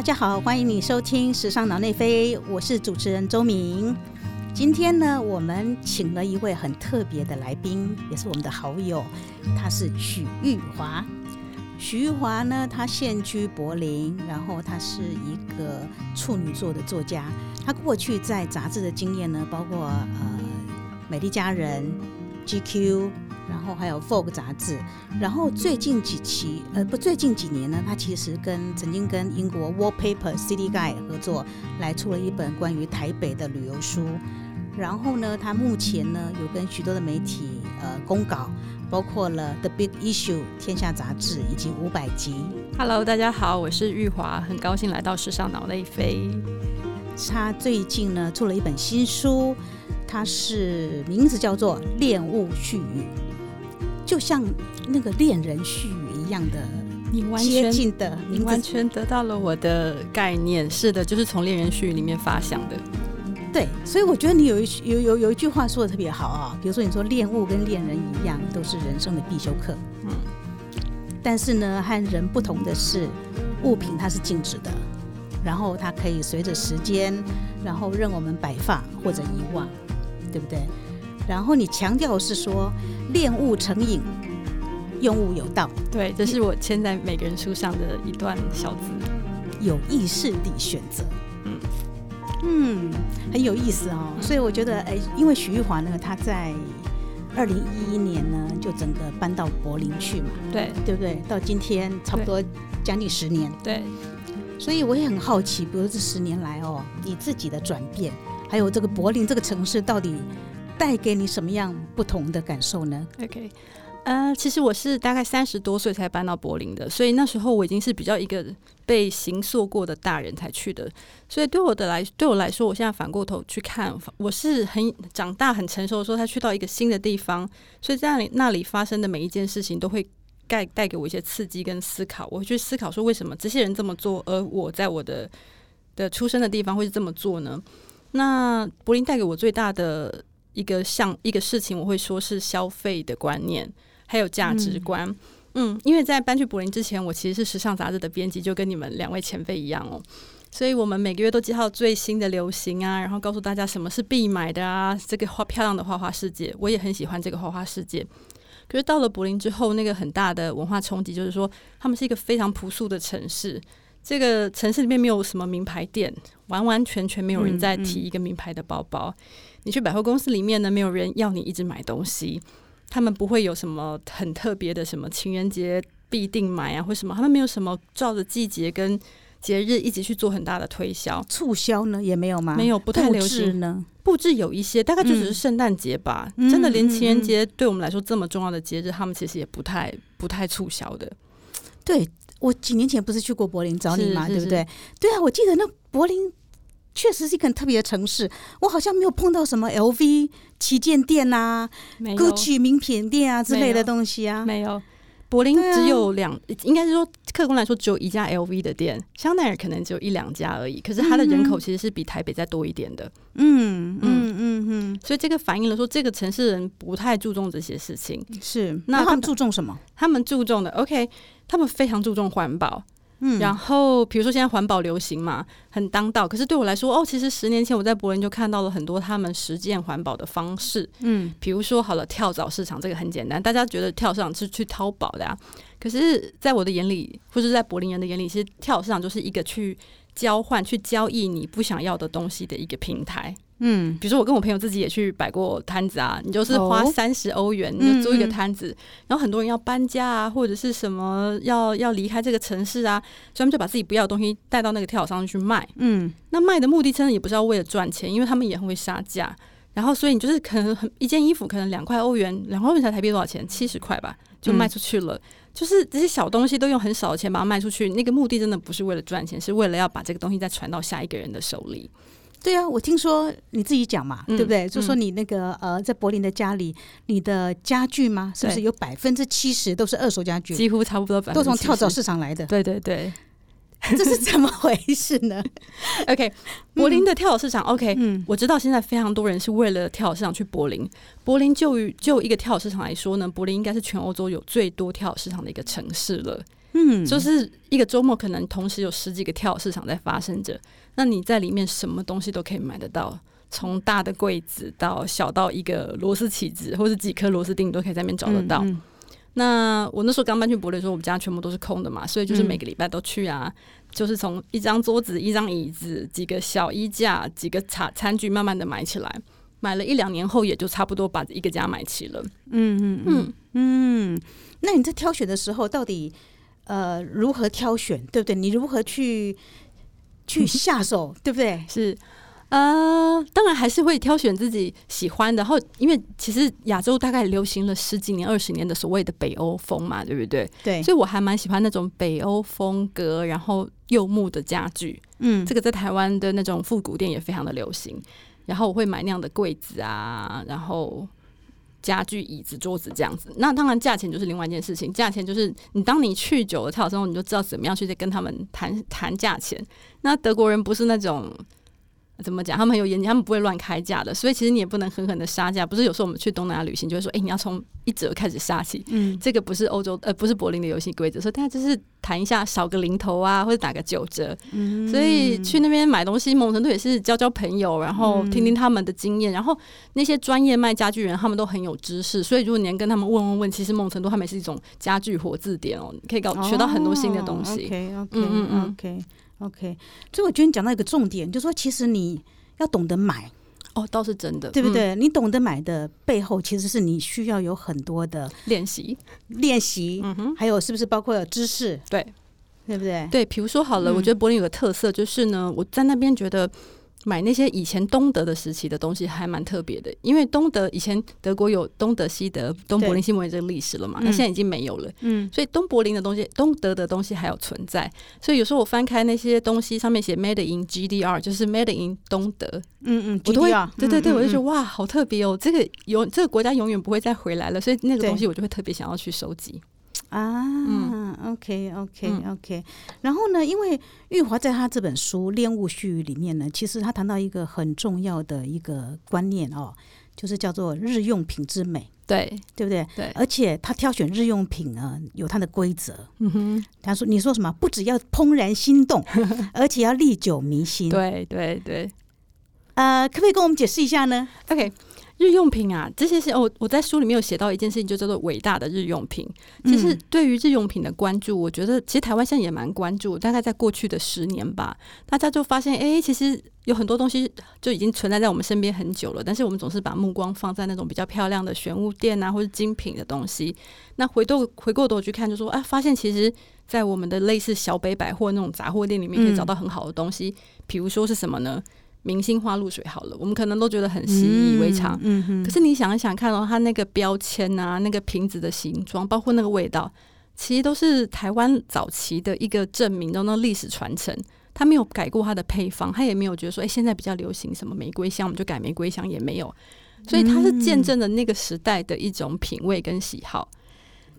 大家好，欢迎你收听《时尚脑内飞》，我是主持人周明。今天呢，我们请了一位很特别的来宾，也是我们的好友，他是许玉华。许玉华呢，他现居柏林，然后他是一个处女座的作家。他过去在杂志的经验呢，包括呃《美丽佳人》、GQ。然后还有 Vogue 杂志，然后最近几期，呃，不，最近几年呢，他其实跟曾经跟英国 Wallpaper City Guide 合作，来出了一本关于台北的旅游书。然后呢，他目前呢有跟许多的媒体呃公稿，包括了 The Big Issue 天下杂志以及五百集。Hello，大家好，我是玉华，很高兴来到时尚脑内飞。他最近呢出了一本新书，它是名字叫做《恋物絮语》。就像那个恋人絮语一样的，你完全近的，你完全得到了我的概念。是的，就是从恋人序语里面发想的。对，所以我觉得你有一有有有一句话说的特别好啊，比如说你说恋物跟恋人一样，都是人生的必修课。嗯。但是呢，和人不同的是，物品它是静止的，然后它可以随着时间，然后任我们摆放或者遗忘，对不对？然后你强调是说，恋物成瘾，用物有道。对，这是我签在每个人书上的一段小字。有意识地选择，嗯嗯，很有意思哦。所以我觉得，哎，因为许玉华呢，他在二零一一年呢，就整个搬到柏林去嘛，对对不对？到今天差不多将近十年，对。所以我也很好奇，比如这十年来哦，你自己的转变，还有这个柏林这个城市到底。带给你什么样不同的感受呢？OK，呃，其实我是大概三十多岁才搬到柏林的，所以那时候我已经是比较一个被形塑过的大人才去的，所以对我的来对我来说，我现在反过头去看，我是很长大很成熟的时候，他去到一个新的地方，所以在那里那里发生的每一件事情都会带带给我一些刺激跟思考，我会去思考说为什么这些人这么做，而我在我的的出生的地方会是这么做呢？那柏林带给我最大的。一个像一个事情，我会说是消费的观念，还有价值观。嗯，因为在搬去柏林之前，我其实是时尚杂志的编辑，就跟你们两位前辈一样哦。所以我们每个月都介绍最新的流行啊，然后告诉大家什么是必买的啊。这个花漂亮的花花世界，我也很喜欢这个花花世界。可是到了柏林之后，那个很大的文化冲击就是说，他们是一个非常朴素的城市。这个城市里面没有什么名牌店，完完全全没有人在提一个名牌的包包。你去百货公司里面呢，没有人要你一直买东西，他们不会有什么很特别的什么情人节必定买啊，或什么，他们没有什么照着季节跟节日一直去做很大的推销促销呢，也没有吗？没有，不太流行呢。布置有一些，大概就只是圣诞节吧。真的，连情人节对我们来说这么重要的节日，他们其实也不太不太促销的。对我几年前不是去过柏林找你吗？对不对？对啊，我记得那柏林。确实是一个很特别的城市，我好像没有碰到什么 LV 旗舰店啊、Gucci 名品店啊之类的东西啊。没有，柏林只有两，应该是说客观来说只有一家 LV 的店，香奈儿可能只有一两家而已。可是它的人口其实是比台北再多一点的。嗯嗯嗯嗯，所以这个反映了说这个城市人不太注重这些事情。是，那他们注重什么？他们注重的 OK，他们非常注重环保。嗯，然后比如说现在环保流行嘛，很当道。可是对我来说，哦，其实十年前我在柏林就看到了很多他们实践环保的方式。嗯，比如说好了，跳蚤市场这个很简单，大家觉得跳蚤市场是去淘宝的呀。可是，在我的眼里，或者在柏林人的眼里，其实跳蚤市场就是一个去交换、去交易你不想要的东西的一个平台。嗯，比如说我跟我朋友自己也去摆过摊子啊，你就是花三十欧元，你就租一个摊子，然后很多人要搬家啊，或者是什么要要离开这个城市啊，所以他们就把自己不要的东西带到那个跳蚤上去卖。嗯，那卖的目的真的也不是要为了赚钱，因为他们也很会杀价。然后所以你就是可能很一件衣服可能两块欧元，两块欧元才台币多少钱？七十块吧，就卖出去了。就是这些小东西都用很少的钱把它卖出去，那个目的真的不是为了赚钱，是为了要把这个东西再传到下一个人的手里。对啊，我听说你自己讲嘛，对不对？就说你那个呃，在柏林的家里，你的家具吗？是不是有百分之七十都是二手家具？几乎差不多，都从跳蚤市场来的。对对对，这是怎么回事呢？OK，柏林的跳蚤市场，OK，嗯，我知道现在非常多人是为了跳蚤市场去柏林。柏林就于就一个跳蚤市场来说呢，柏林应该是全欧洲有最多跳蚤市场的一个城市了。嗯，就是一个周末可能同时有十几个跳蚤市场在发生着，那你在里面什么东西都可以买得到，从大的柜子到小到一个螺丝起子或者几颗螺丝钉，你都可以在那边找得到。那我那时候刚搬去柏林的时候，我们家全部都是空的嘛，所以就是嗯每个礼拜都去啊，就是从一张桌子、一张椅子、几个小衣架、几个茶餐具，慢慢的买起来。买了一两年后，也就差不多把一个家买齐了。嗯嗯嗯嗯，嗯，那你在挑选的时候，到底呃如何挑选，对不对？你如何去去下手，对不对？是，呃，当然还是会挑选自己喜欢的。然后，因为其实亚洲大概流行了十几年、二十年的所谓的北欧风嘛，对不对？对，所以我还蛮喜欢那种北欧风格，然后柚木的家具。嗯这个在台湾的那种复古店也非常的流行。然后我会买那样的柜子啊，然后家具、椅子、桌子这样子。那当然价钱就是另外一件事情，价钱就是你当你去久了跳之后，你就知道怎么样去跟他们谈谈价钱。那德国人不是那种。怎么讲？他们很有严谨，他们不会乱开价的，所以其实你也不能狠狠的杀价。不是有时候我们去东南亚旅行，就会说，哎、你要从一折开始杀起。嗯这个不是欧洲，呃，不是柏林的游戏规则，所以大家就是谈一下，少个零头啊，或者打个九折。嗯所以去那边买东西，某种程度也是交交朋友，然后听听他们的经验。然后那些专业卖家具人，他们都很有知识，所以如果你能跟他们问问问，其实某种程度他们也是一种家具活字典哦，你可以搞学到很多新的东西。OK OK 嗯嗯嗯 OK OK，所以我觉得你讲到一个重点，就是说其实你要懂得买，哦，倒是真的，嗯？对不对？你懂得买的背后，其实是你需要有很多的练习，练习，嗯哼，还有是不是包括有知识，对对不对？对。比如说好了，嗯我觉得柏林有个特色，就是呢，我在那边觉得。买那些以前东德的时期的东西还蛮特别的，因为东德以前德国有东德、西德、东柏林、西柏林这个历史了嘛，那嗯现在已经没有了。嗯所以东柏林的东西、东德的东西还有存在。所以有时候我翻开那些东西，上面写 “Made in GDR”，就是 “Made in 东德嗯嗯，”，我都会对对对，嗯我就觉得嗯哇，好特别哦！这个有这个国家永远不会再回来了，所以那个对东西我就会特别想要去收集。啊，OK OK 嗯 OK，然后呢，因为玉华在他这本书《恋物絮语》里面呢，其实他谈到一个很重要的一个观念哦，就是叫做日用品之美，对对不对？对，而且他挑选日用品啊，有他的规则。嗯哼，他说：“你说什么？不只要怦然心动，而且要历久弥新。对对对。呃，可不可以跟我们解释一下呢？OK，日用品啊，这些是哦，我在书里面有写到一件事情，就叫做伟大的日用品。其实嗯对于日用品的关注，我觉得其实台湾现在也蛮关注。大概在过去的十年吧，大家就发现，哎、其实有很多东西就已经存在在我们身边很久了，但是我们总是把目光放在那种比较漂亮的玄物店啊，或者精品的东西。那回头回过头去看，就说，啊，发现其实，在我们的类似小北百货那种杂货店里面，可以找到很好的东西。比如说是什么呢？明星花露水好了，我们可能都觉得很习以为常，嗯嗯，可是你想一想看哦，它那个标签啊，那个瓶子的形状，包括那个味道，其实都是台湾早期的一个证明，中的历史传承。它没有改过它的配方，它也没有觉得说，哎、现在比较流行什么玫瑰香，我们就改玫瑰香，也没有。所以它是见证了那个时代的一种品味跟喜好。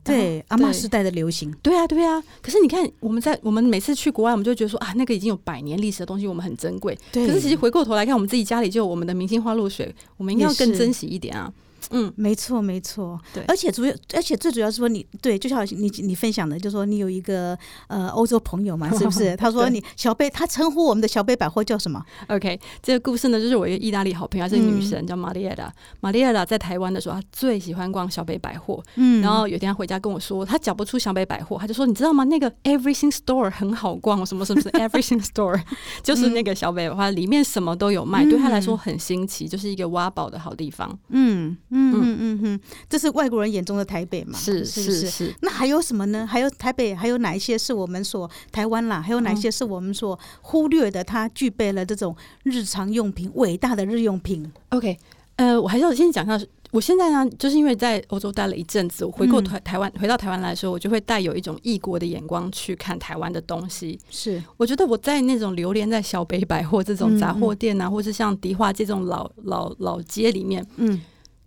对阿妈时代的流行，对啊，对啊。可是你看，我们在我们每次去国外，我们就觉得说啊，那个已经有百年历史的东西，我们很珍贵。对可是其实回过头来看，我们自己家里就有我们的明星花露水，我们应该要更珍惜一点啊。嗯，没错，没错，对而且主要，而且最主要是说你对，就像你你分享的，就说你有一个呃欧洲朋友嘛，是不是？他说你小贝，他称呼我们的小贝百货叫什么？OK，这个故事呢，就是我一个意大利好朋友，她是个女神，叫玛丽亚达。玛丽亚达在台湾的时候，她最喜欢逛小北百货。嗯然后有一天她回家跟我说，她讲不出小北百货，她就说：“你知道吗？那个 Everything Store 很好逛，什么什么什么 Everything Store，就是那个小北百货，里面什么都有卖，嗯对她来说很新奇，就是一个挖宝的好地方。嗯嗯嗯嗯嗯，这是外国人眼中的台北嘛？是是是？是是，那还有什么呢？还有台北还有哪一些是我们所台湾啦？还有哪一些是我们所忽略的？它具备了这种日常用品，伟大的日用品。OK，呃，我还是要先讲一下，我现在呢，就是因为在欧洲待了一阵子，我回过嗯台台湾，回到台湾来的时候，我就会带有一种异国的眼光去看台湾的东西。是，我觉得我在那种流连在小北百货这种嗯杂货店啊，或是像迪化街这种老老老街里面，嗯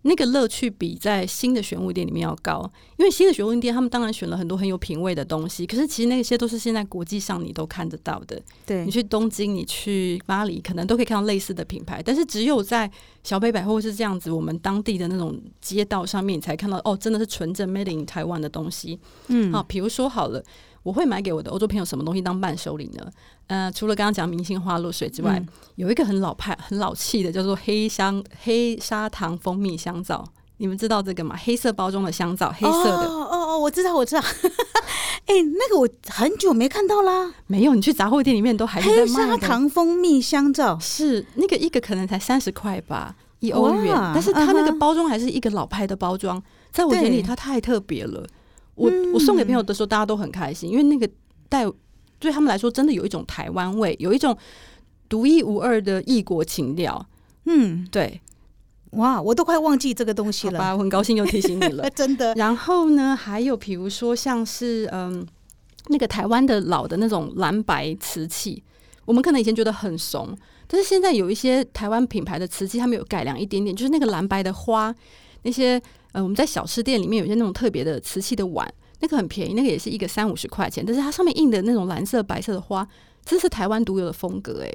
那个乐趣比在新的玄物店里面要高。因为新的玄物店，他们当然选了很多很有品味的东西，可是其实那些都是现在国际上你都看得到的。对你，去东京，你去巴黎，可能都可以看到类似的品牌，但是只有在小北百货是这样子，我们当地的那种街道上面，你才看到哦，真的是纯正 Made in 台湾的东西。嗯好，比如说好了，我会买给我的欧洲朋友什么东西当伴手礼呢？呃，除了刚刚讲明星花露水之外，嗯有一个很老派、很老气的，叫做黑香黑砂糖蜂蜜香皂。你们知道这个吗？黑色包装的香皂，黑色的。哦哦哦，我知道，我知道。哎、那个我很久没看到啦，没有，你去杂货店里面都还是在黑卖黑。砂糖蜂蜜香皂。是那个一个可能才三十块吧，一欧元，但是它那个包装还是一个老派的包装，在我眼里它太特别了。我嗯我送给朋友的时候，大家都很开心，因为那个带对他们来说真的有一种台湾味，有一种独一无二的异国情调。嗯，对，哇，我都快忘记这个东西了。好吧，我很高兴又提醒你了。真的。然后呢，还有比如说像是嗯，那个台湾的老的那种蓝白瓷器，我们可能以前觉得很怂，但是现在有一些台湾品牌的瓷器，他们有改良一点点，就是那个蓝白的花，那些呃我们在小吃店里面有些那种特别的瓷器的碗，那个很便宜，那个也是一个三五十块钱，但是它上面印的那种蓝色、白色的花，这是台湾独有的风格诶。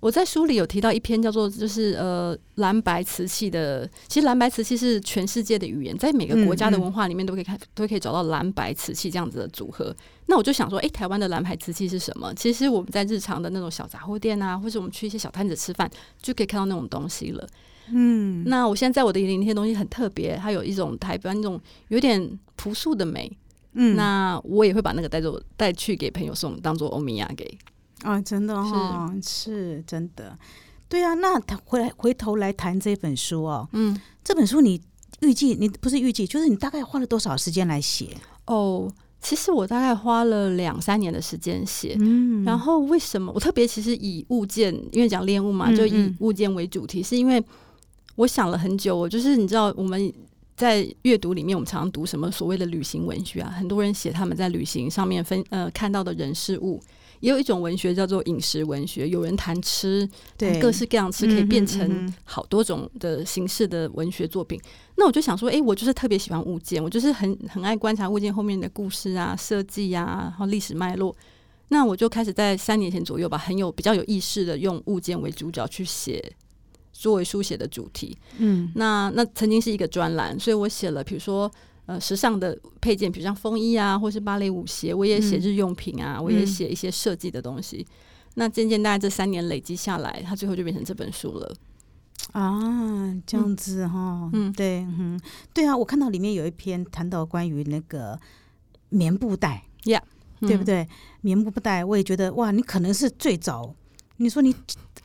我在书里有提到一篇叫做就是呃蓝白瓷器的，其实蓝白瓷器是全世界的语言，在每个国家的文化里面都可以看，都可以找到蓝白瓷器这样子的组合。那我就想说，诶，台湾的蓝白瓷器是什么？其实我们在日常的那种小杂货店啊，或者我们去一些小摊子吃饭，就可以看到那种东西了。嗯，那我现在在我的眼里，那些东西很特别，它有一种台湾那种有点朴素的美。嗯，那我也会把那个带走带去给朋友送，当做欧米亚给。啊，真的哦，是真的。对啊，那他回来回头来谈这本书哦，嗯，这本书你预计你不是预计，就是你大概花了多少时间来写？哦，其实我大概花了两三年的时间写。嗯然后为什么我特别其实以物件，因为讲恋物嘛，嗯就以嗯物件为主题，是因为我想了很久。我就是你知道我们在阅读里面，我们常常读什么所谓的旅行文学啊，很多人写他们在旅行上面分呃看到的人事物。也有一种文学叫做饮食文学，有人谈吃，对各式各样吃可以变成好多种的形式的文学作品。那我就想说，诶，我就是特别喜欢物件，我就是很很爱观察物件后面的故事啊、设计呀，然后历史脉络。那我就开始在三年前左右吧，很有比较有意识的用物件为主角去写作为书写的主题。嗯那那曾经是一个专栏，所以我写了，比如说呃时尚的配件，比如像风衣啊，或是芭蕾舞鞋，我也写嗯日用品啊，我也嗯写一些设计的东西。那渐渐大概这三年累积下来，它最后就变成这本书了。啊，这样子哈，嗯对，嗯，对啊，我看到里面有一篇谈到关于那个棉布袋，呀对不嗯？对？棉布袋，我也觉得哇，你可能是最早，你说你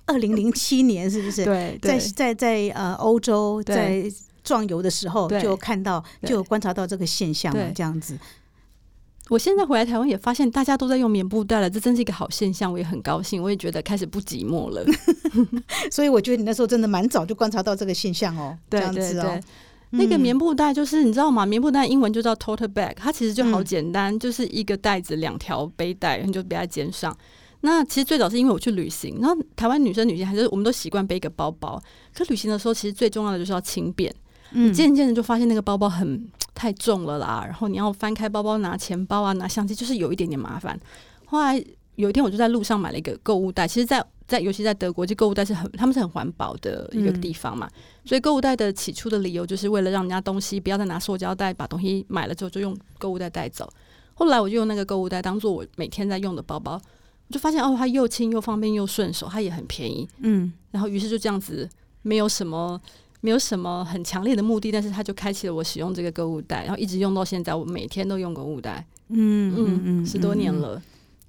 二零零七年是不是？对在对。在在呃欧洲在壮游的时候就看到就有观察到这个现象这样子，我现在回来台湾也发现大家都在用棉布袋了，这真是一个好现象，我也很高兴，我也觉得开始不寂寞了。所以我觉得你那时候真的蛮早就观察到这个现象哦，这对对样子哦，，那个嗯棉布袋就是你知道吗？棉布袋英文就叫 tote bag，它其实就好嗯。简单，就是一个袋子两条背带，你就背在肩上。那其实最早是因为我去旅行，然后台湾女生旅行还是我们都习惯背一个包包，可旅行的时候其实最重要的就是要轻便。嗯渐渐的就发现那个包包很 太重了啦，然后你要翻开包包拿钱包啊，拿相机，就是有一点点麻烦。后来有一天我就在路上买了一个购物袋，其实在，在尤其在德国，这购物袋是很他们是很环保的一个嗯地方嘛，所以购物袋的起初的理由就是为了让人家东西不要再拿塑胶袋把东西买了之后就用购物袋带走。后来我就用那个购物袋当做我每天在用的包包，我就发现哦，它又轻又方便又顺手，它也很便宜。嗯然后于是就这样子，没有什么没有什么很强烈的目的，但是它就开启了我使用这个购物袋，然后一直用到现在，我每天都用购物袋，嗯嗯嗯，十多年嗯，了。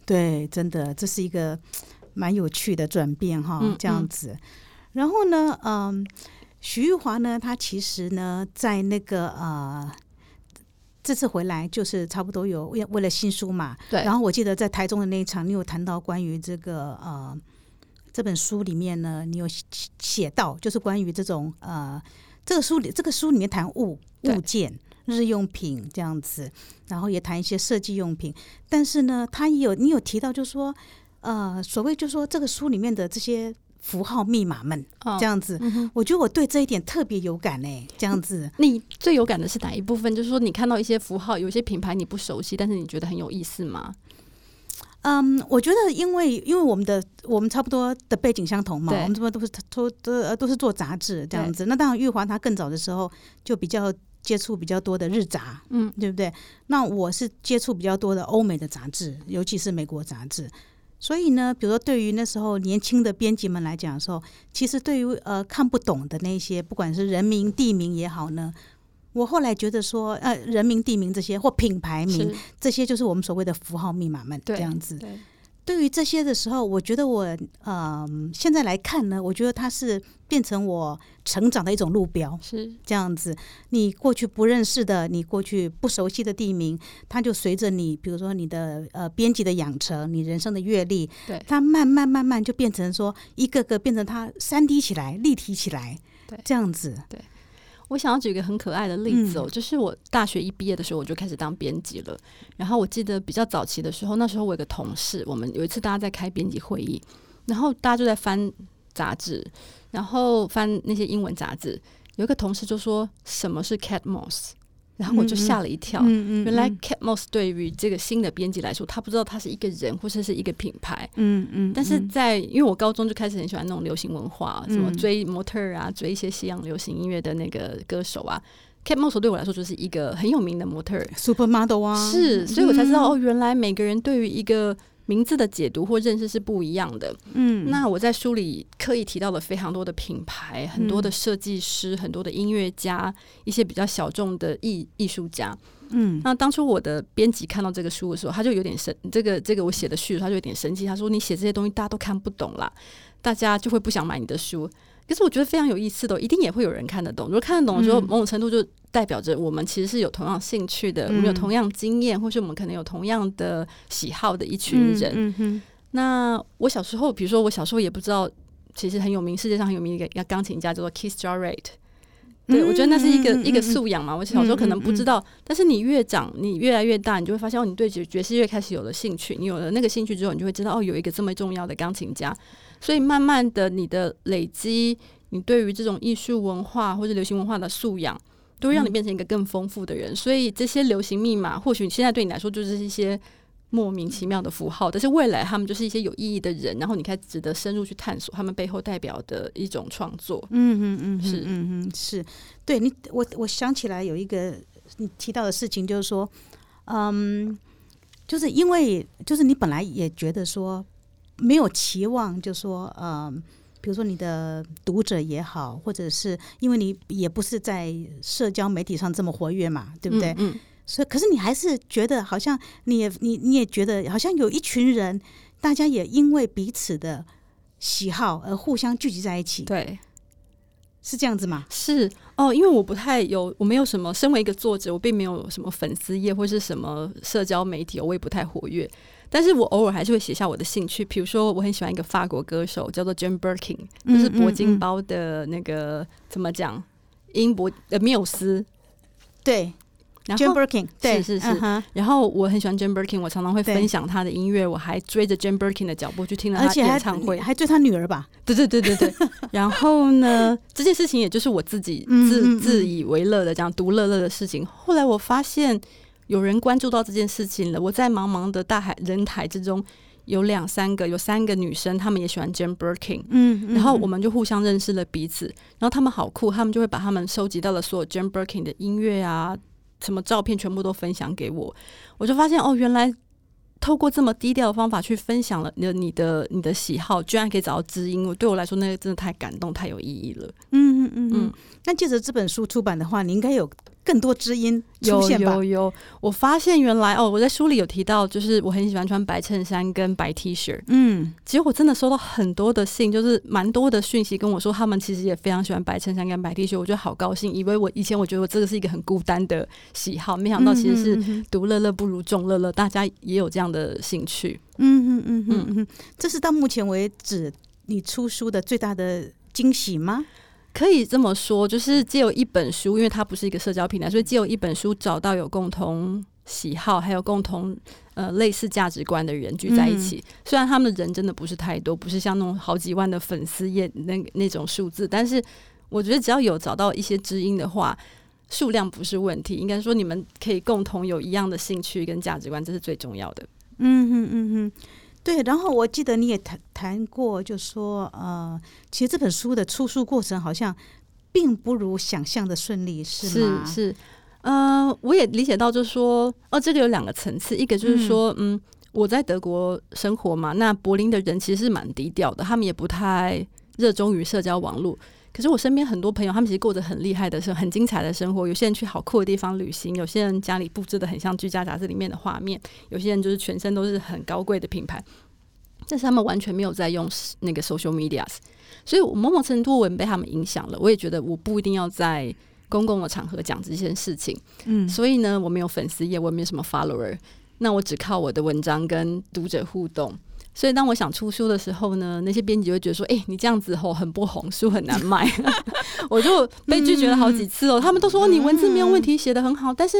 对，真的这是一个蛮有趣的转变哈嗯，这样子。然后呢，嗯，徐玉华呢，他其实呢，在那个呃。这次回来就是差不多有为为了新书嘛，对。然后我记得在台中的那一场，你有谈到关于这个呃这本书里面呢，你有写写到就是关于这种呃这个书里这个书里面谈物物件日用品这样子，然后也谈一些设计用品，但是呢，他也有你有提到就是说呃所谓就是说这个书里面的这些符号密码们哦这样子，嗯，我觉得我对这一点特别有感呢，这样子，你最有感的是哪一部分？就是说你看到一些符号，有些品牌你不熟悉，但是你觉得很有意思吗？嗯，我觉得因为因为我们的我们差不多的背景相同嘛，我们这边都是都都呃都是做杂志这样子。那当然，玉华他更早的时候就比较接触比较多的日杂，嗯，对不对？那我是接触比较多的欧美的杂志，尤其是美国杂志。所以呢，比如说对于那时候年轻的编辑们来讲的时候，其实对于呃看不懂的那些，不管是人名、地名也好呢，我后来觉得说，呃，人名、地名这些或品牌名是这些，就是我们所谓的符号密码们这对样子。对，对于这些的时候，我觉得我呃现在来看呢，我觉得它是变成我成长的一种路标。是。这样子，你过去不认识的，你过去不熟悉的地名，它就随着你，比如说你的呃编辑的养成，你人生的阅历，对。它慢慢慢慢就变成说一个个变成它三 D 起来、立体起来，对。这样子，对。我想要举一个很可爱的例子哦，嗯。就是我大学一毕业的时候我就开始当编辑了。然后我记得比较早期的时候，那时候我有个同事，我们有一次大家在开编辑会议，然后大家就在翻杂志，然后翻那些英文杂志，有一个同事就说什么是 Cat Moss，然后我就吓了一跳。嗯原来 Cat Moss 对于这个新的编辑来说，他不知道他是一个人或者是一个品牌，嗯嗯，但是在因为我高中就开始很喜欢那种流行文化，嗯什么追模特儿啊，追一些西洋流行音乐的那个歌手啊。Kate Moss 对我来说就是一个很有名的模特，supermodel 啊，是，所以我才知道、嗯。哦，原来每个人对于一个名字的解读或认识是不一样的。嗯，那我在书里刻意提到了非常多的品牌，很多的设计师，很多的音乐家，一些比较小众的艺艺术家。嗯那当初我的编辑看到这个书的时候，他就有点生，这个这个我写的序，他就有点生气，他说：“你写这些东西大家都看不懂啦，大家就会不想买你的书。”可是我觉得非常有意思的哦，一定也会有人看得懂。如果看得懂的时候，嗯某种程度就代表着我们其实是有同样兴趣的，我们有嗯同样经验，或是我们可能有同样的喜好的一群人。那我小时候，比如说我小时候也不知道，其实很有名，世界上很有名的一个钢琴家叫做 Keith Jarrett。对，我觉得那是一个、一个素养嘛。我小时候可能不知道，但是你越长，你越来越大，你就会发现哦，你对爵爵士乐开始有了兴趣。你有了那个兴趣之后，你就会知道哦，有一个这么重要的钢琴家。所以慢慢的，你的累积，你对于这种艺术文化或者流行文化的素养，都会让你变成一个更丰富的人。所以这些流行密码，或许现在对你来说就是一些莫名其妙的符号，但是未来他们就是一些有意义的人，然后你开始值得深入去探索他们背后代表的一种创作。嗯嗯嗯，是嗯嗯是，对你，我我想起来有一个你提到的事情，就是说，嗯，就是因为就是你本来也觉得说没有期望，就说呃。比如说你的读者也好，或者是因为你也不是在社交媒体上这么活跃嘛，对不对？嗯，嗯所以，可是你还是觉得好像你也你你也觉得好像有一群人，大家也因为彼此的喜好而互相聚集在一起，对。是这样子吗？是哦，因为我不太有，我没有什么，身为一个作者，我并没有什么粉丝页或是什么社交媒体，我也不太活跃。但是我偶尔还是会写下我的兴趣，比如说我很喜欢一个法国歌手叫做 Jane Birkin，就是铂金包的那个、怎么讲，英博呃缪斯。对然 Jane Birkin，对，是是然后我很喜欢 Jane Birkin，我常常会分享他的音乐，我还追着 Jane Birkin 的脚步去听了他而且还演唱会。还追他女儿吧？对对对对对。然后呢，这件事情也就是我自己自自以为乐的这样独乐乐的事情。后来我发现有人关注到这件事情了。我在茫茫的大海人海之中，有两三个，有三个女生，她们也喜欢 Jane Birkin。嗯然后我们就互相认识了彼此，然后她们好酷，她们就会把她们收集到的所有 Jane Birkin 的音乐啊，什么照片全部都分享给我，我就发现哦，原来透过这么低调的方法去分享了你的你的你的喜好，居然可以找到知音，我对我来说那个真的太感动，太有意义了。嗯嗯嗯嗯嗯。那借着这本书出版的话，你应该有更多知音出有现吧？有有，我发现原来哦，我在书里有提到，就是我很喜欢穿白衬衫跟白 T 恤，嗯结果我真的收到很多的信，就是蛮多的讯息跟我说，他们其实也非常喜欢白衬衫跟白 T 恤，我觉得好高兴。以为我以前我觉得我这个是一个很孤单的喜好，没想到其实是独乐乐不如众乐乐，大家也有这样的兴趣。嗯嗯嗯嗯嗯，这是到目前为止你出书的最大的惊喜吗？可以这么说，就是借由一本书，因为它不是一个社交平台，所以借由一本书找到有共同喜好，还有共同呃类似价值观的人聚在一起。虽然他们的人真的不是太多，不是像那种好几万的粉丝页那那种数字，但是我觉得只要有找到一些知音的话，数量不是问题。应该说你们可以共同有一样的兴趣跟价值观，这是最重要的。嗯哼嗯哼，对。然后我记得你也谈谈过，就说呃，其实这本书的出书过程好像并不如想象的顺利，是吗？是是，呃，我也理解到，就是说，哦，这个有两个层次，一个就是说，嗯，我在德国生活嘛，那柏林的人其实是蛮低调的，他们也不太热衷于社交网络。可是我身边很多朋友，他们其实过着很厉害的生，很精彩的生活。有些人去好酷的地方旅行，有些人家里布置的很像居家杂志里面的画面，有些人就是全身都是很高贵的品牌，但是他们完全没有在用那个 social media，所以我某种程度我也被他们影响了。我也觉得我不一定要在。公共的场合讲这件事情，嗯，所以呢，我没有粉丝页，我也没有什么 follower，那我只靠我的文章跟读者互动。所以当我想出书的时候呢，那些编辑就会觉得说：“哎，你这样子吼很不红，书很难卖。”我就被拒绝了好几次哦。他们都说你文字没有问题，写的很好，但是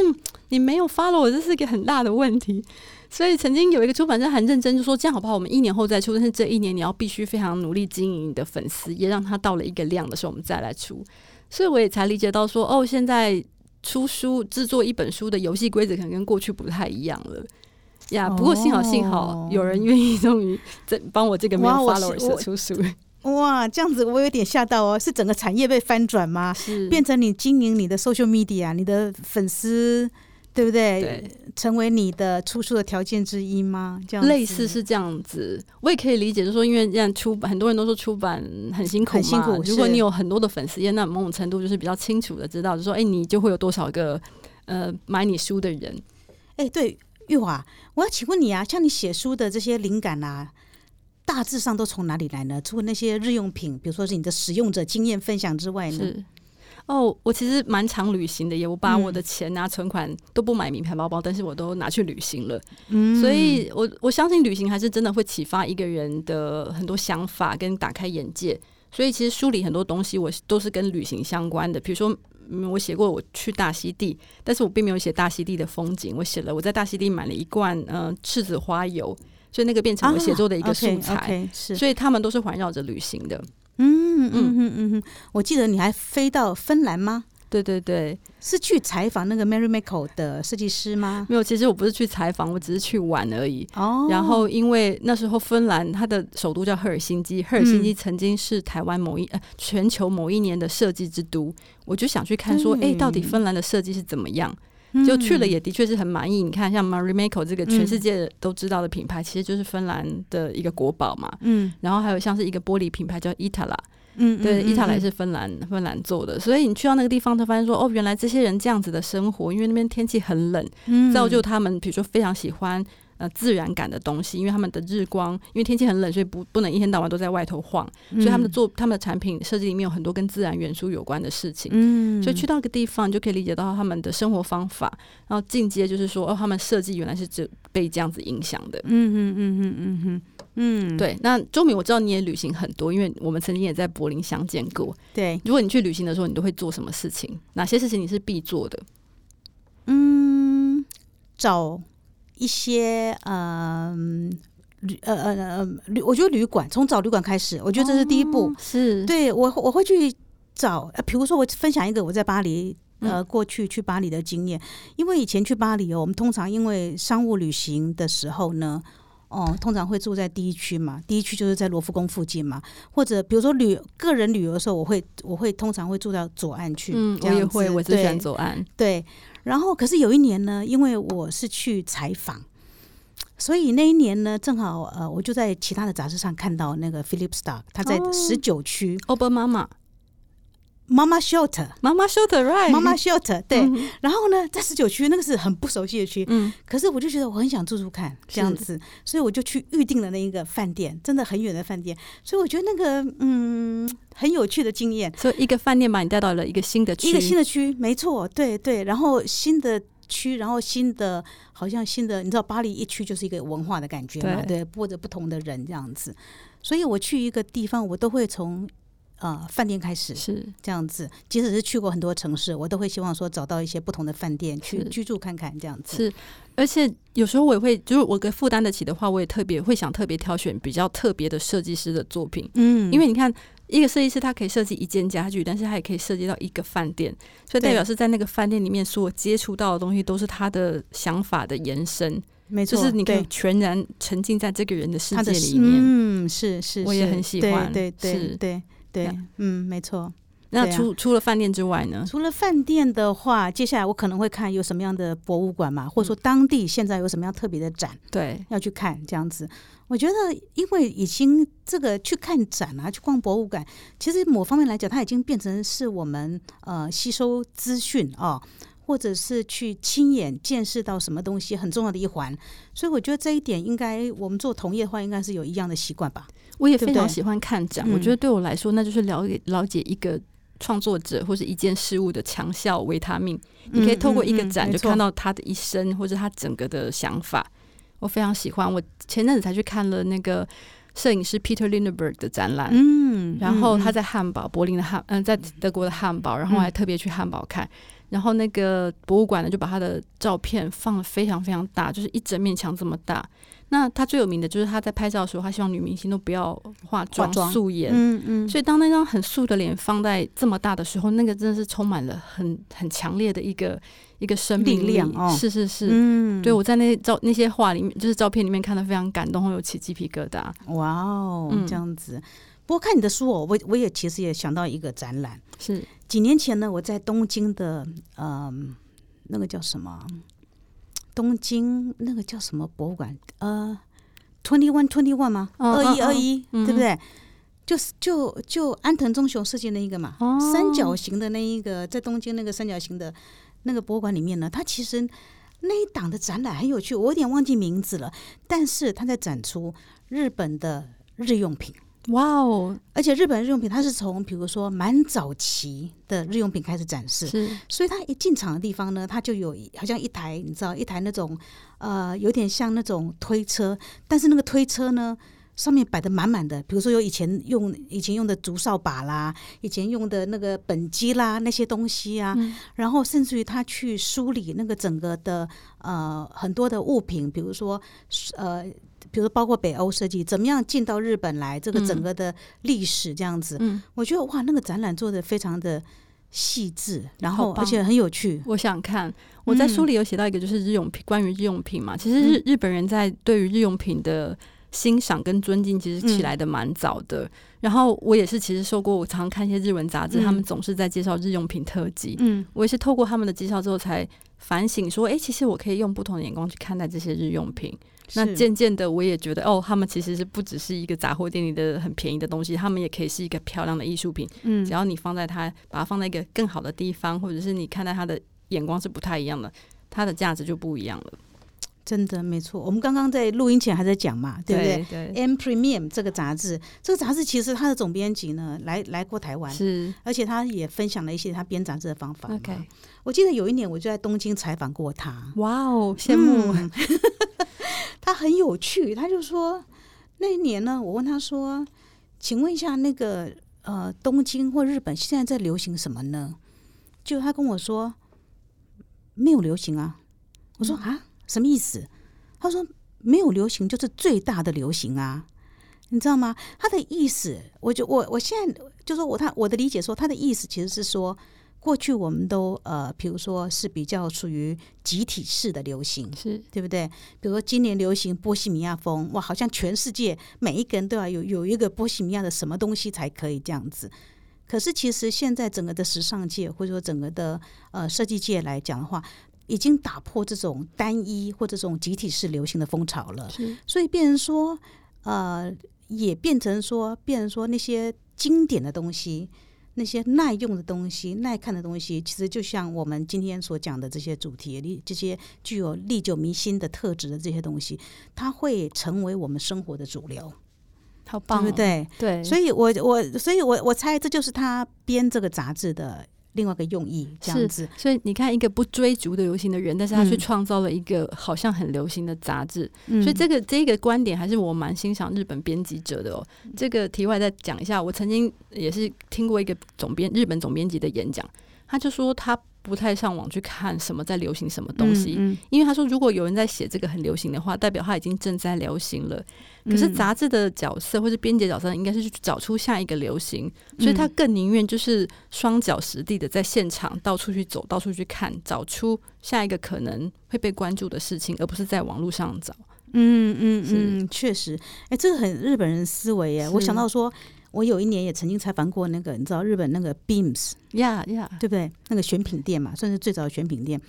你没有 follow 我，这是一个很大的问题。所以曾经有一个出版社很认真就说：“这样好不好？我们一年后再出，但是这一年你要必须非常努力经营你的粉丝，也让他到了一个量的时候，我们再来出。”所以我也才理解到说，哦，现在出书制作一本书的游戏规则可能跟过去不太一样了呀。不过幸好幸好有人愿意终于在帮我这个没有 followers 出书。哇，这样子我有点吓到哦，是整个产业被翻转吗？是变成你经营你的 social media，你的粉丝。对不对？对，成为你的出书的条件之一吗？这样类似是这样子，我也可以理解，就是说，因为这样出版，很多人都说出版很辛苦，很辛苦。如果你有很多的粉丝，那某种程度就是比较清楚的知道，就说，哎，你就会有多少个呃买你书的人。哎，对，玉华，我要请问你啊，像你写书的这些灵感啊，大致上都从哪里来呢？除了那些日用品，比如说是你的使用者经验分享之外呢？哦，我其实蛮常旅行的，也我把我的钱啊、存款都不买名牌包包，但是我都拿去旅行了。嗯，所以我我相信旅行还是真的会启发一个人的很多想法跟打开眼界。所以其实书里很多东西我都是跟旅行相关的，比如说我写过我去大溪地，但是我并没有写大溪地的风景，我写了我在大溪地买了一罐呃赤子花油，所以那个变成我写作的一个素材。是，所以他们都是环绕着旅行的。嗯嗯嗯嗯嗯，我记得你还飞到芬兰吗？对对对，是去采访那个 Mary Michael 的设计师吗？没有，其实我不是去采访，我只是去玩而已。哦，然后因为那时候芬兰它的首都叫赫尔辛基，赫尔辛基曾经是台湾某一呃全球某一年的设计之都，我就想去看说，哎，到底芬兰的设计是怎么样？就去了，也的确是很满意。你看，像 Marimekko 这个全世界都知道的品牌，其实就是芬兰的一个国宝嘛。嗯，然后还有像是一个玻璃品牌叫 Itala，嗯，对，Itala 是芬兰芬兰做的。所以你去到那个地方，他发现说，哦，原来这些人这样子的生活，因为那边天气很冷，造就他们，比如说非常喜欢。呃，自然感的东西，因为他们的日光，因为天气很冷，所以不不能一天到晚都在外头晃，所以他们的做他们的产品设计里面有很多跟自然元素有关的事情。嗯，所以去到一个地方，你就可以理解到他们的生活方法，然后进阶就是说，哦，他们设计原来是这被这样子影响的。嗯嗯嗯嗯嗯嗯嗯，对。那周敏，我知道你也旅行很多，因为我们曾经也在柏林相见过。对，如果你去旅行的时候，你都会做什么事情？哪些事情你是必做的？嗯，找。一些嗯旅呃呃呃旅，我觉得旅馆从找旅馆开始，我觉得这是第一步。是对我我会去找，比如说我分享一个我在巴黎呃过去去巴黎的经验，因为以前去巴黎哦，我们通常因为商务旅行的时候呢，哦通常会住在第一区嘛，第一区就是在罗浮宫附近嘛，或者比如说旅个人旅游的时候，我会我会通常会住到左岸去，嗯，我也会，我最喜欢左岸，对。然后，可是有一年呢，因为我是去采访，所以那一年呢，正好呃，我就在其他的杂志上看到那个 Philip Stark，他在十九区欧巴妈妈。妈妈 shelter，妈妈 shelter，right，妈妈 shelter，对。然后呢，在十九区那个是很不熟悉的区，嗯。可是我就觉得我很想住住看这样子，所以我就去预定了那一个饭店，真的很远的饭店。所以我觉得那个嗯很有趣的经验。所以一个饭店把你带到了一个新的区，一个新的区，没错，对对。然后新的区，然后新的好像新的，你知道巴黎一区就是一个文化的感觉嘛，对，或者不同的人这样子。所以我去一个地方，我都会从。呃，饭店开始是这样子，即使是去过很多城市，我都会希望说找到一些不同的饭店去居住看看，这样子是。而且有时候我也会，就是我给负担得起的话，我也特别会想特别挑选比较特别的设计师的作品。嗯，因为你看，一个设计师他可以设计一件家具，但是他也可以设计到一个饭店，所以代表是在那个饭店里面所接触到的东西都是他的想法的延伸。没错，就是你可以全然沉浸在这个人的世界里面。嗯，是是，我也很喜欢。对对对对。对，嗯，没错，那除除了饭店之外呢？除了饭店的话，接下来我可能会看有什么样的博物馆嘛，或者说当地现在有什么样特别的展对，要去看，这样子。我觉得，因为已经这个去看展啊，去逛博物馆，其实某方面来讲，它已经变成是我们呃吸收资讯啊，或者是去亲眼见识到什么东西很重要的一环。所以我觉得这一点，应该我们做同业的话，应该是有一样的习惯吧。我也非常喜欢看展。嗯我觉得对我来说，那就是了解了解一个创作者或者一件事物的强效维他命。你可以透过一个展就看到他的一生或者他整个的想法。我非常喜欢。我前阵子才去看了那个摄影师 Peter Lindbergh 的展览。嗯然后他在在汉堡，柏林的汉，嗯、在德国的汉堡，然后我还特别去汉堡看。然后那个博物馆呢，就把他的照片放得非常非常大，就是一整面墙这么大。那他最有名的就是他在拍照的时候，他希望女明星都不要化妆、素颜。嗯嗯，所以当那张很素的脸放在这么大的时候，那个真的是充满了很很强烈的一个一个生命力量哦是是是，嗯对我在那照那些画里面，就是照片里面看得非常感动，会有起鸡皮疙瘩。哇哦，嗯这样子。不过看你的书哦，我我也其实也想到一个展览。是几年前呢，我在东京的呃那个叫什么？东京那个叫什么博物馆？呃，Twenty One Twenty One 吗？嗯二一嗯二一，嗯对不对？就是就就安藤忠雄设计那一个嘛，哦三角形的那一个，在东京那个三角形的那个博物馆里面呢，它其实那一档的展览很有趣，我有点忘记名字了，但是它在展出日本的日用品。哇哦，而且日本日用品，它是从比如说蛮早期的日用品开始展示，是所以它一进场的地方呢，它就有好像一台，你知道，一台那种呃，有点像那种推车，但是那个推车呢，上面摆的满满的，比如说有以前用以前用的竹扫把啦，以前用的那个本机啦那些东西啊，嗯然后甚至于他去梳理那个整个的呃很多的物品，比如说呃。比如说，包括北欧设计，怎么样进到日本来，这个整个的历史这样子，嗯，我觉得哇，那个展览做的非常的细致，然后而且很有趣。我想看，我在书里有写到一个，就是日用品，关于日用品嘛。其实日日本人在对于日用品的欣赏跟尊敬，其实起来的蛮早的。然后我也是，其实受过，我常看一些日文杂志，嗯他们总是在介绍日用品特辑。嗯我也是透过他们的介绍之后，才反省说，诶，其实我可以用不同的眼光去看待这些日用品。那渐渐的，我也觉得，哦，他们其实是不只是一个杂货店里的很便宜的东西，他们也可以是一个漂亮的艺术品。嗯只要你放在它，把它放在一个更好的地方，或者是你看待它的眼光是不太一样的，它的价值就不一样了，真的没错。我们刚刚在录音前还在讲嘛，对不对对？？M Premium 这个杂志，这个杂志其实它的总编辑呢来来过台湾，是而且他也分享了一些他编杂志的方法。OK。我记得有一年我就在东京采访过他，哇哦，羡慕，嗯 他很有趣，他就说那一年呢，我问他说：“请问一下，那个呃，东京或日本现在在流行什么呢？”就他跟我说没有流行啊。我说啊，什么意思？他说没有流行就是最大的流行啊。你知道吗？他的意思，我就我我现在就说我他我的理解说，他的意思其实是说，过去我们都呃，比如说是比较属于集体式的流行，是对不对？比如说今年流行波西米亚风，哇，好像全世界每一个人都要有有一个波西米亚的什么东西才可以这样子。可是其实现在整个的时尚界或者说整个的呃设计界来讲的话，已经打破这种单一或者这种集体式流行的风潮了。所以变成说，呃，也变成说，变成说那些经典的东西，那些耐用的东西、耐看的东西，其实就像我们今天所讲的这些主题，历这些具有历久弥新的特质的这些东西，它会成为我们生活的主流，好棒、哦，对不对？对，所以我我所以我我猜这就是他编这个杂志的另外一个用意，这样子。所以你看，一个不追逐的流行的人，但是他去嗯创造了一个好像很流行的杂志，嗯所以这个这个观点还是我蛮欣赏日本编辑者的哦。嗯这个题外再讲一下，我曾经也是听过一个总编日本总编辑的演讲，他就说他不太上网去看什么在流行什么东西，嗯因为他说如果有人在写这个很流行的话，代表他已经正在流行了。可是嗯杂志的角色或是编辑角色应该是去找出下一个流行，所以他嗯更宁愿就是双脚实地的在现场到处去走，到处去看，找出下一个可能会被关注的事情，而不是在网络上找。嗯嗯是。嗯，确实，哎，这个很日本人思维耶。我想到说，我有一年也曾经采访过那个，你知道日本那个 Beams 呀呀，对不对？那个选品店嘛，算是最早的选品店。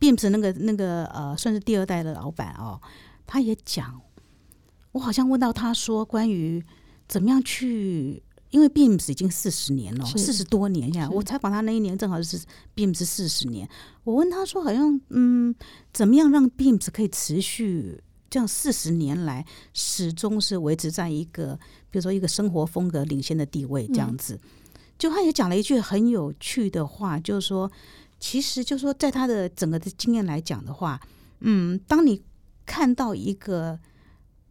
Beams 那个那个呃，算是第二代的老板哦，他也讲，我好像问到他说关于怎么样去，因为 Beams 已经四十年了，四十多年呀。是我采访他那一年正好是 Beams 四十年，我问他说，好像嗯，怎么样让 Beams 可以持续这样四十年来始终是维持在一个，比如说一个生活风格领先的地位这样子。就他也讲了一句很有趣的话，就是说，其实就是说，在他的整个的经验来讲的话，嗯，当你看到一个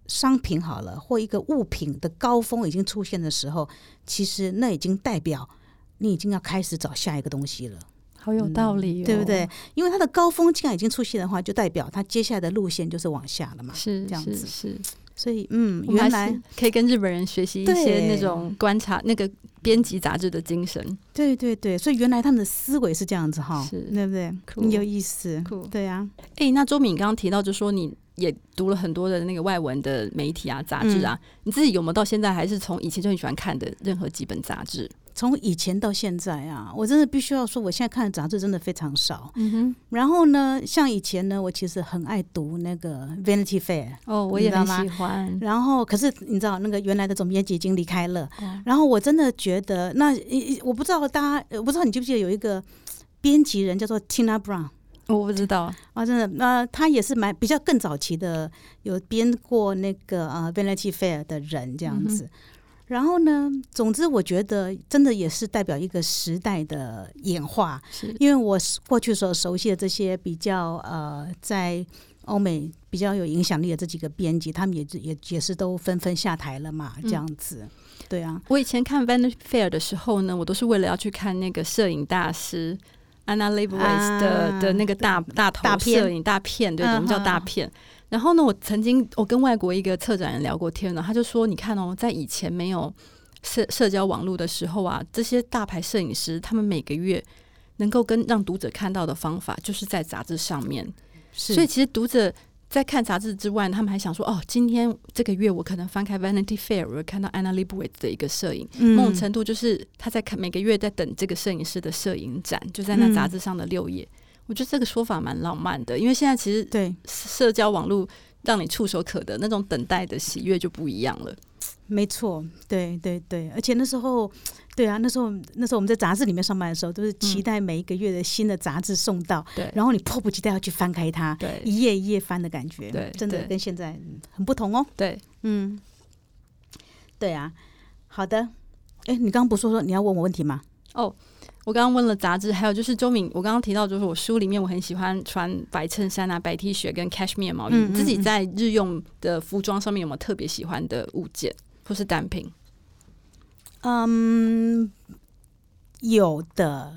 商品好了，或一个物品的高峰已经出现的时候，其实那已经代表你已经要开始找下一个东西了。好有道理、哦对不对？？因为它的高峰既然已经出现的话，就代表它接下来的路线就是往下了嘛。是是这样子是，所以，嗯，原来可以跟日本人学习一些那种观察那个编辑杂志的精神。对对对，所以原来他们的思维是这样子哈，是对不对？有意思，酷对啊，哎、那周敏刚刚提到，就说你也读了很多的那个外文的媒体啊、杂志啊，嗯你自己有没有到现在还是从以前就很喜欢看的任何几本杂志？从以前到现在啊，我真的必须要说，我现在看的杂志真的非常少。嗯哼，然后呢，像以前呢，我其实很爱读那个《Vanity Fair》，哦，我也很喜欢。然后可是你知道，那个原来的总编辑已经离开了。哦然后我真的觉得，那一我不知道大家，呃我不知道你记不记得有一个编辑人叫做 Tina Brown 我不知道，啊，真的，那、他也是蛮比较更早期的，有编过那个呃《Vanity Fair》的人这样子。然后呢，总之我觉得真的也是代表一个时代的演化，是因为我是过去所熟悉的这些比较呃，在欧美比较有影响力的这几个编辑，他们也是也也是都纷纷下台了嘛，这样子。对啊，我以前看 Vanity Fair 的时候呢，我都是为了要去看那个摄影大师 Anna Leibovitz 的、啊的那个大大头大片摄影大片，对，嗯我们叫大哼片。然后呢，我曾经我跟外国一个策展人聊过天呢，他就说，你看哦，在以前没有社社交网络的时候啊，这些大牌摄影师他们每个月能够跟让读者看到的方法，就是在杂志上面。是所以其实读者在看杂志之外，他们还想说，哦，今天这个月我可能翻开 Vanity Fair，我会看到 Anna Leibovitz 的一个摄影，嗯某种程度就是他在看每个月在等这个摄影师的摄影展，就在那嗯杂志上的六页。我觉得这个说法蛮浪漫的，因为现在其实对，社交网络让你触手可得，那种等待的喜悦就不一样了。没错，对对对，而且那时候，对啊，那时候那时候我们在杂志里面上班的时候，都是期待每一个月的新的杂志送到，对。然后你迫不及待要去翻开它，对。一页一页翻的感觉，对真的跟现在嗯很不同哦。对，嗯，对啊，好的。哎，你刚刚不是说说你要问我问题吗？我刚刚问了杂志，还有就是周敏，我刚刚提到就是我书里面我很喜欢穿白衬衫啊、白 T 恤跟 cashmere 毛衣。嗯嗯你自己在日用的服装上面有没有特别喜欢的物件或是单品？嗯，有的。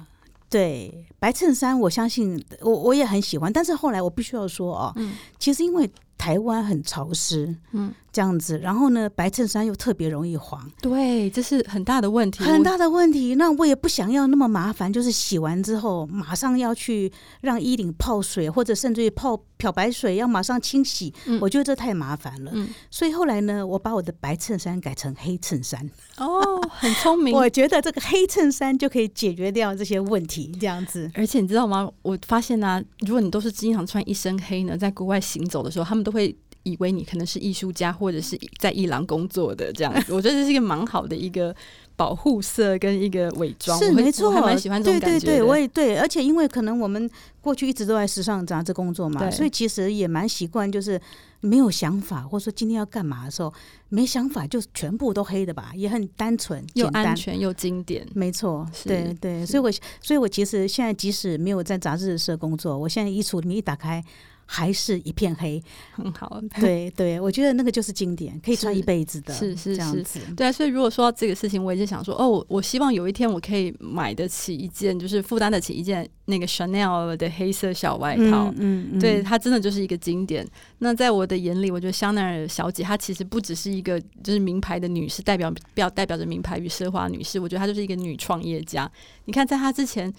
对白衬衫，我相信我我也很喜欢，但是后来我必须要说哦，嗯其实因为台湾很潮湿，嗯，这样子，然后呢，白衬衫又特别容易黄，对，这是很大的问题。很大的问题。那我也不想要那么麻烦，就是洗完之后马上要去让衣领泡水，或者甚至于泡漂白水，要马上清洗。嗯我觉得这太麻烦了。嗯所以后来呢，我把我的白衬衫改成黑衬衫。哦，很聪明。我觉得这个黑衬衫就可以解决掉这些问题，这样子。而且你知道吗？我发现呢、如果你都是经常穿一身黑呢，在国外行走的时候，他们都会以为你可能是艺术家或者是在伊朗工作的这样子。我觉得这是一个蛮好的一个保护色跟一个伪装。是没错，我还蛮喜欢这种感觉。对对对，我也对，而且因为可能我们过去一直都在时尚杂志工作嘛，对所以其实也蛮习惯，就是没有想法，或者说今天要干嘛的时候，没想法就全部都黑的吧，也很单纯又简单安。全又经典。没错，对对，所以我所以我其实现在即使没有在杂志社工作，我现在衣橱里面一打开，还是一片黑。很好。对对，我觉得那个就是经典，可以穿一辈子的，是是是这样子。对啊，所以如果说到这个事情，我也是想说，哦，我我希望有一天我可以买得起一件，就是负担得起一件那个 Chanel 的黑色小外套。嗯嗯，对，它真的就是一个经典。那在我的眼里，我觉得香奈儿小姐她其实不只是一个就是名牌的女士，代表表代表着名牌与奢华女士。我觉得她就是一个女创业家。你看，在她之前，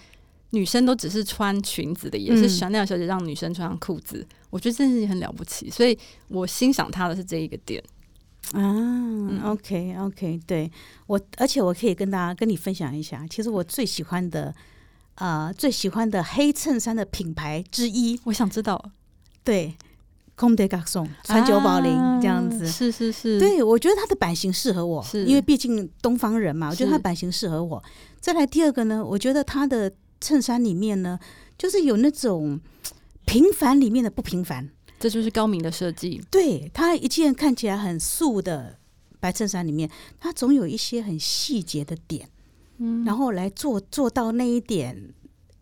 女生都只是穿裙子的，也是嗯香奈儿小姐让女生穿上裤子。我觉得这件事情很了不起，所以我欣赏她的是这一个点。啊，OK OK，对我，而且我可以跟大家跟你分享一下，其实我最喜欢的，呃，最喜欢的黑衬衫的品牌之一，我想知道，对 e s o n 川久保玲啊这样子。是是是，对，我觉得它的版型适合我，因为毕竟东方人嘛，我觉得它是版型适合我。再来第二个呢，我觉得它的衬衫里面呢，就是有那种平凡里面的不平凡。这就是高明的设计。对它一件看起来很素的白衬衫里面，它总有一些很细节的点，嗯，然后来做做到那一点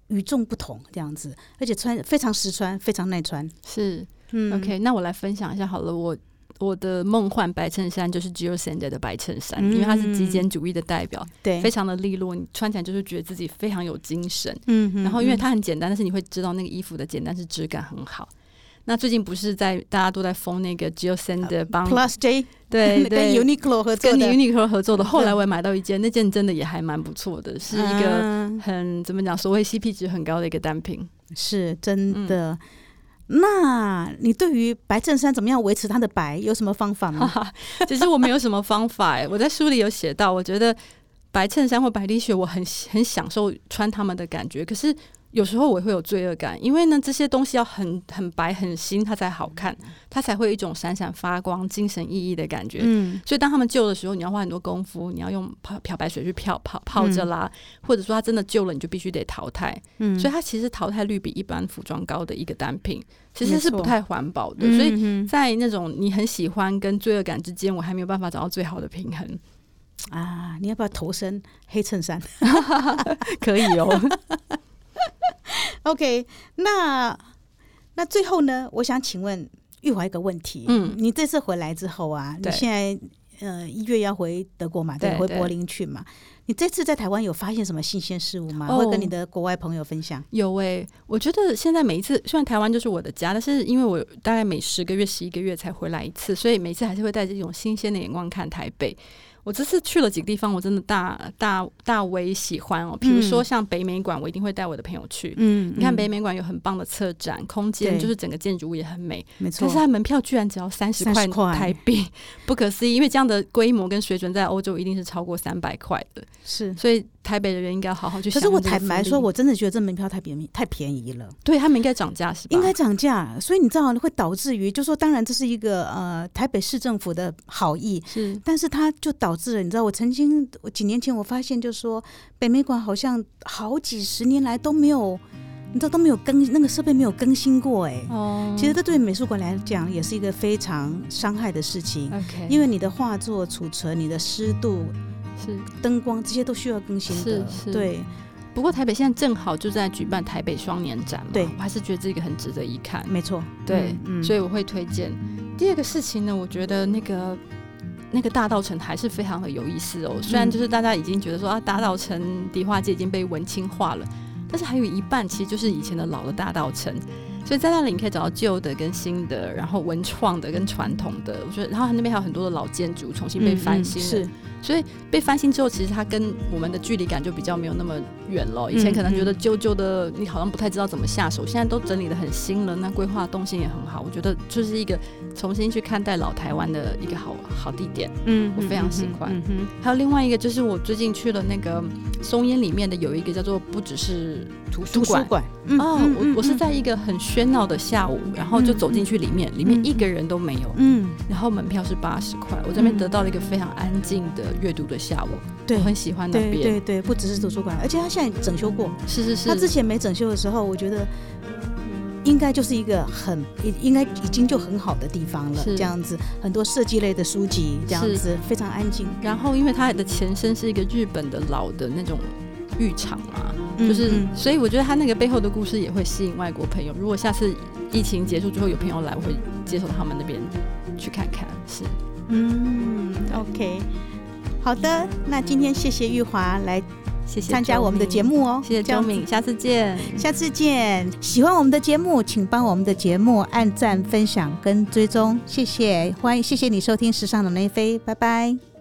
与众不同这样子，而且穿非常实穿，非常耐穿。是嗯 OK，那我来分享一下好了，我。我的梦幻白衬衫就是 Jill Sander 的白衬衫，因为它是极简主义的代表，对，非常的利落，你穿起来就是觉得自己非常有精神。嗯然后因为它很简单，但是你会知道那个衣服的简单是质感很好。那最近不是在大家都在封那个 Jill Sander 帮 Plus J 跟对 跟 Uniqlo 合作跟的，Uniqlo 合作的，后来我也买到一件，那件真的也还蛮不错的，是一个嗯很怎么讲，所谓 CP 值很高的一个单品。是真的。那你对于白衬衫怎么样维持它的白有什么方法吗？其实我没有什么方法哎，我在书里有写到，我觉得白衬衫或白 T 恤，我很很享受穿它们的感觉，可是。有时候我会有罪恶感，因为呢，这些东西要很很白很新，它才好看，它才会有一种闪闪发光、精神奕奕的感觉。嗯，所以当他们旧的时候，你要花很多功夫，你要用漂漂白水去漂泡泡着啦，或者说它真的旧了，你就必须得淘汰。嗯所以它其实淘汰率比一般服装高的一个单品，其实是不太环保的。嗯所以嗯在那种你很喜欢跟罪恶感之间，我还没有办法找到最好的平衡。啊，你要不要投身黑衬衫 可以哦，OK，那那最后呢，我想请问玉华一个问题。嗯你这次回来之后啊，你现在呃一月要回德国嘛，对，回柏林去嘛？你这次在台湾有发现什么新鲜事物吗？哦会跟你的国外朋友分享？有诶、我觉得现在每一次，虽然台湾就是我的家，但是因为我大概每十个月、十一个月才回来一次，所以每次还是会带着一种新鲜的眼光看台北。我这次去了几个地方，我真的大大大为喜欢哦。比如说像北美馆，我一定会带我的朋友去。嗯你看北美馆有很棒的策展空间，就是整个建筑物也很美，没错但是，它门票居然只要三十块台币，不可思议！因为这样的规模跟水准在欧洲一定是超过三百块的，是。所以台北的人应该好好去可是我。坦白说，我真的觉得这门票太便宜，太便宜了。对他们应该涨价是吧？应该涨价，所以你知道会导致于，就说当然这是一个呃台北市政府的好意，是但是它就导致了，你知道我曾经我几年前我发现，就是说北美馆好像好几十年来都没有，你知道都没有更那个设备没有更新过，哎、哦其实这对美术馆来讲也是一个非常伤害的事情，OK，因为你的画作储存、你的湿度、是灯光这些都需要更新的，是是对，不过台北现在正好就在举办台北双年展嘛，对我还是觉得这个很值得一看。没错，对，嗯，所以我会推荐。第二个事情呢，我觉得那个那个大道城还是非常的有意思哦。虽然就是大家已经觉得说啊，大道城迪化街已经被文青化了，但是还有一半其实就是以前的老的大道城。所以在那里你可以找到旧的跟新的，然后文创的跟传统的。我觉得，然后它那边还有很多的老建筑重新被翻新了。嗯嗯是所以被翻新之后，其实它跟我们的距离感就比较没有那么远了。以前可能觉得旧旧的，你好像不太知道怎么下手，现在都整理的很新了，那规划动线也很好。我觉得就是一个重新去看待老台湾的一个好好地点。嗯我非常喜欢还有另外一个就是我最近去了那个松烟里面的有一个叫做不只是图书馆。图书馆，嗯哦，我我是在一个很喧闹的下午，然后就走进去里面，里面一个人都没有，嗯，然后门票是八十块，我这边得到了一个非常安静的阅读的下午，对我很喜欢那边。对对，不只是图书馆，而且它现在整修过。是是是，它之前没整修的时候，我觉得应该就是一个很应应该已经就很好的地方了。是这样子，很多设计类的书籍，这样子非常安静。然后因为它的前身是一个日本的老的那种浴场嘛，就是、嗯所以我觉得它那个背后的故事也会吸引外国朋友。如果下次疫情结束之后有朋友来，我会接受他们那边去看看。是，嗯嗯，OK，好的，那今天谢谢玉华来谢谢参加我们的节目哦，谢谢周敏，下次见。下次见。喜欢我们的节目，请帮我们的节目按赞、分享跟追踪，谢谢。欢迎，谢谢你收听《时尚的内飞》，拜拜。